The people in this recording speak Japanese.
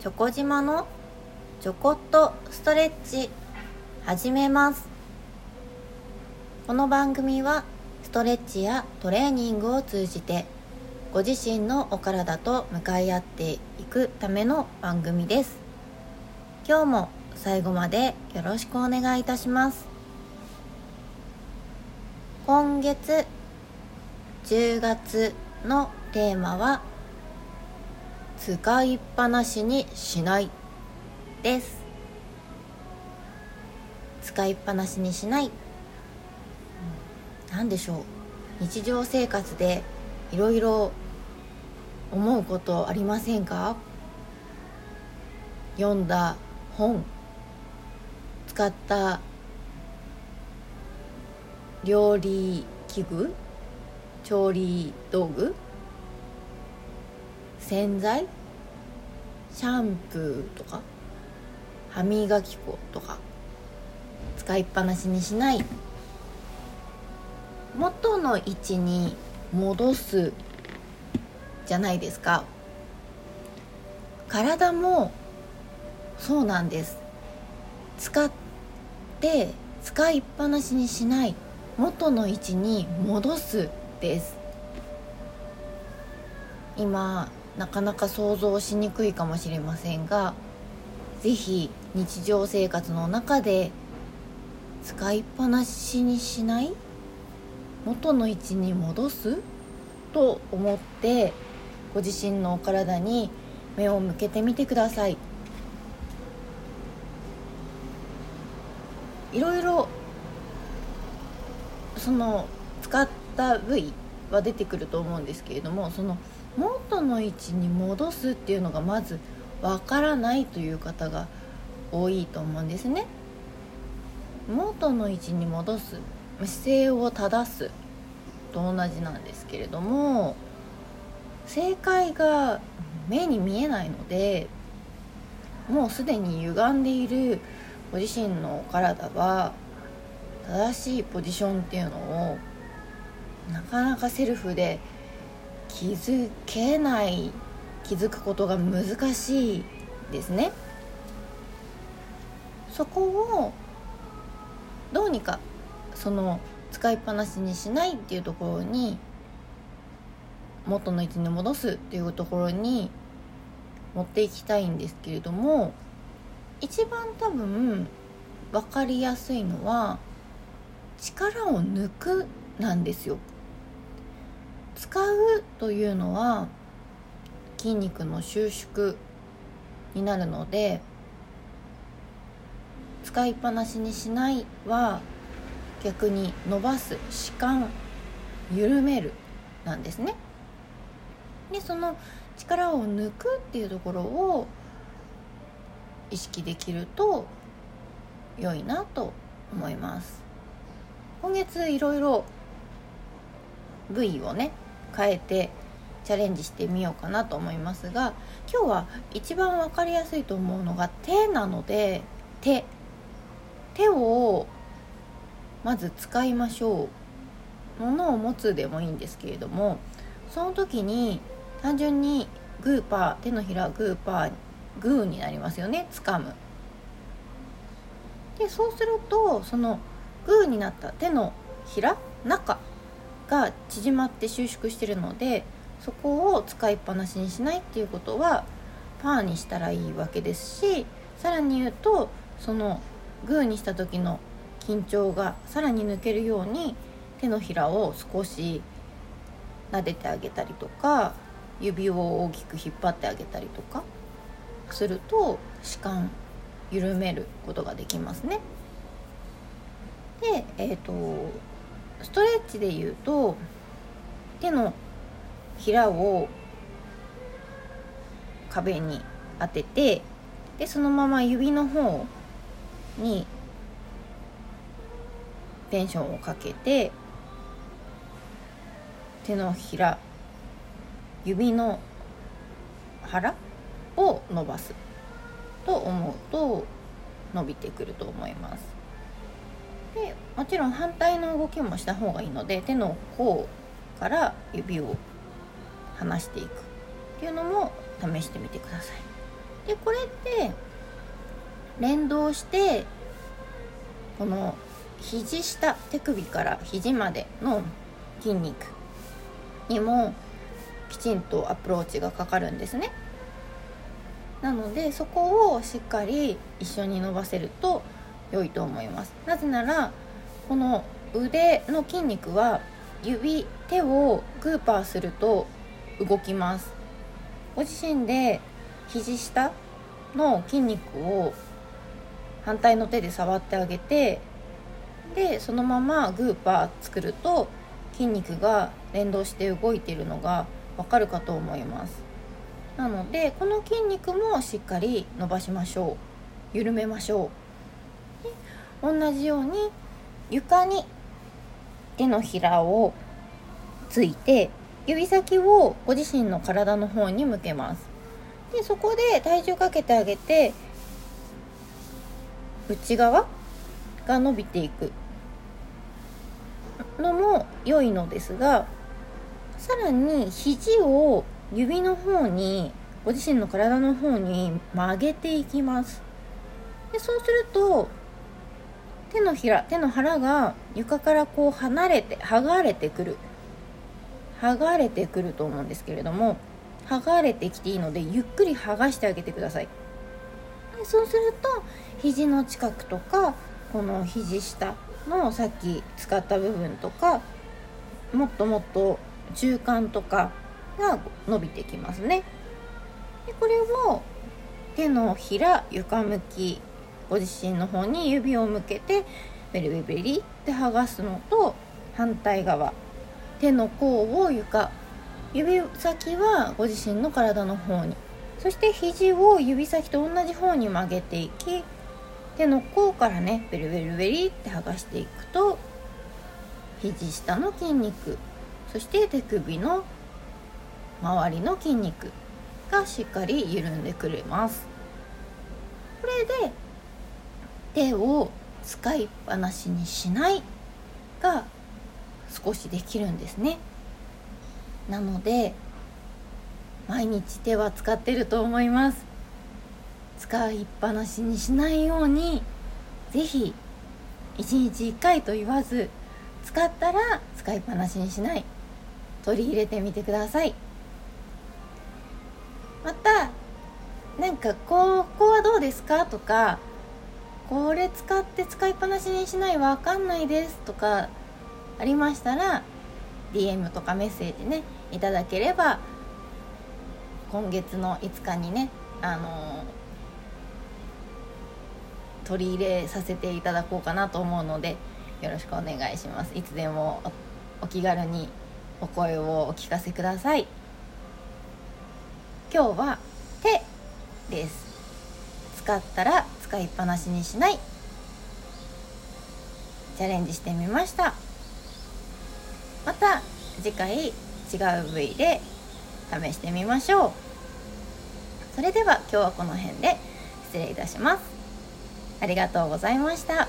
チョコ島のちょこっとストレッチ始めます。この番組はストレッチやトレーニングを通じてご自身のお体と向かい合っていくための番組です。今日も最後までよろしくお願いいたします。今月10月のテーマは使いっぱなしにしないです。使いっぱなしにしない。何でしょう。日常生活でいろいろ思うことありませんか？読んだ本。使った料理器具？調理道具？洗剤？シャンプーとか？歯磨き粉とか？使いっぱなしにしない？元の位置に戻すじゃないですか。体もそうなんです。使って使いっぱなしにしない。元の位置に戻すです。今なかなか想像しにくいかもしれませんが是非日常生活の中で使いっぱなしにしない元の位置に戻すと思ってご自身のお体に目を向けてみてください。いろいろその使った部位は出てくると思うんですけれどもその元の位置に戻すっていうのがまずわからないという方が多いと思うんですね。元の位置に戻す姿勢を正すと同じなんですけれども正解が目に見えないのでもうすでに歪んでいるご自身のお体は正しいポジションっていうのをなかなかセルフで気づけない気づくことが難しいですね。そこをどうにかその使いっぱなしにしないっていうところに元の位置に戻すっていうところに持っていきたいんですけれども一番多分分かりやすいのは力を抜くなんですよ。使うというのは筋肉の収縮になるので使いっぱなしにしないは逆に伸ばす弛緩緩めるなんですね。でその力を抜くっていうところを意識できると良いなと思います。今月いろいろ部位をね変えてチャレンジしてみようかなと思いますが今日は一番分かりやすいと思うのが手なので手。手をまず使いましょう。物を持つでもいいんですけれどもその時に単純にグーパー手のひらグーパーグーになりますよね掴む。でそうするとそのグーになった手のひら中。が縮まって収縮してるのでそこを使いっぱなしにしないっていうことはパーにしたらいいわけですしさらに言うとそのグーにした時の緊張がさらに抜けるように手のひらを少し撫でてあげたりとか指を大きく引っ張ってあげたりとかすると弛緩緩めることができますね。でえっ、ー、とストレッチでいうと手のひらを壁に当ててでそのまま指の方にテンションをかけて手のひら指の腹を伸ばすと思うと伸びてくると思います。でもちろん反対の動きもした方がいいので手の甲から指を離していくっていうのも試してみてください。でこれって連動してこの肘下手首から肘までの筋肉にもきちんとアプローチがかかるんですね。なのでそこをしっかり一緒に伸ばせると良いと思います。なぜならこの腕の筋肉は指手をグーパーすると動きます。ご自身で肘下の筋肉を反対の手で触ってあげてでそのままグーパー作ると筋肉が連動して動いているのがわかるかと思います。なのでこの筋肉もしっかり伸ばしましょう。緩めましょう。同じように床に手のひらをついて指先をご自身の体の方に向けます。でそこで体重かけてあげて内側が伸びていく。のも良いのですがさらに肘を指の方にご自身の体の方に曲げていきます。でそうすると手のひら手の腹が床からこう離れて剥がれてくる。剥がれてくると思うんですけれども剥がれてきていいのでゆっくり剥がしてあげてください。でそうすると肘の近くとかこの肘下のさっき使った部分とかもっともっと中間とかが伸びてきますね。でこれを手のひら床向きご自身の方に指を向けてベリベリベリって剥がすのと反対側手の甲を床指先はご自身の体の方にそして肘を指先と同じ方に曲げていき手の甲からねベリベリベリって剥がしていくと肘下の筋肉そして手首の周りの筋肉がしっかり緩んでくれます。これで手を使いっぱなしにしないが少しできるんですね。なので毎日手は使ってると思います。使いっぱなしにしないように是非1日1回と言わず使ったら使いっぱなしにしない。取り入れてみてください。またなんかここはどうですか？とかこれ使って使いっぱなしにしないわかんないですとかありましたら DM とかメッセージねいただければ今月の5日にねあの取り入れさせていただこうかなと思うのでよろしくお願いします。いつでもお気軽にお声をお聞かせください。今日は手です。使ったら使いっぱなしにしないチャレンジしてみました。また次回違う部位で試してみましょう。それでは今日はこの辺で失礼いたします。ありがとうございました。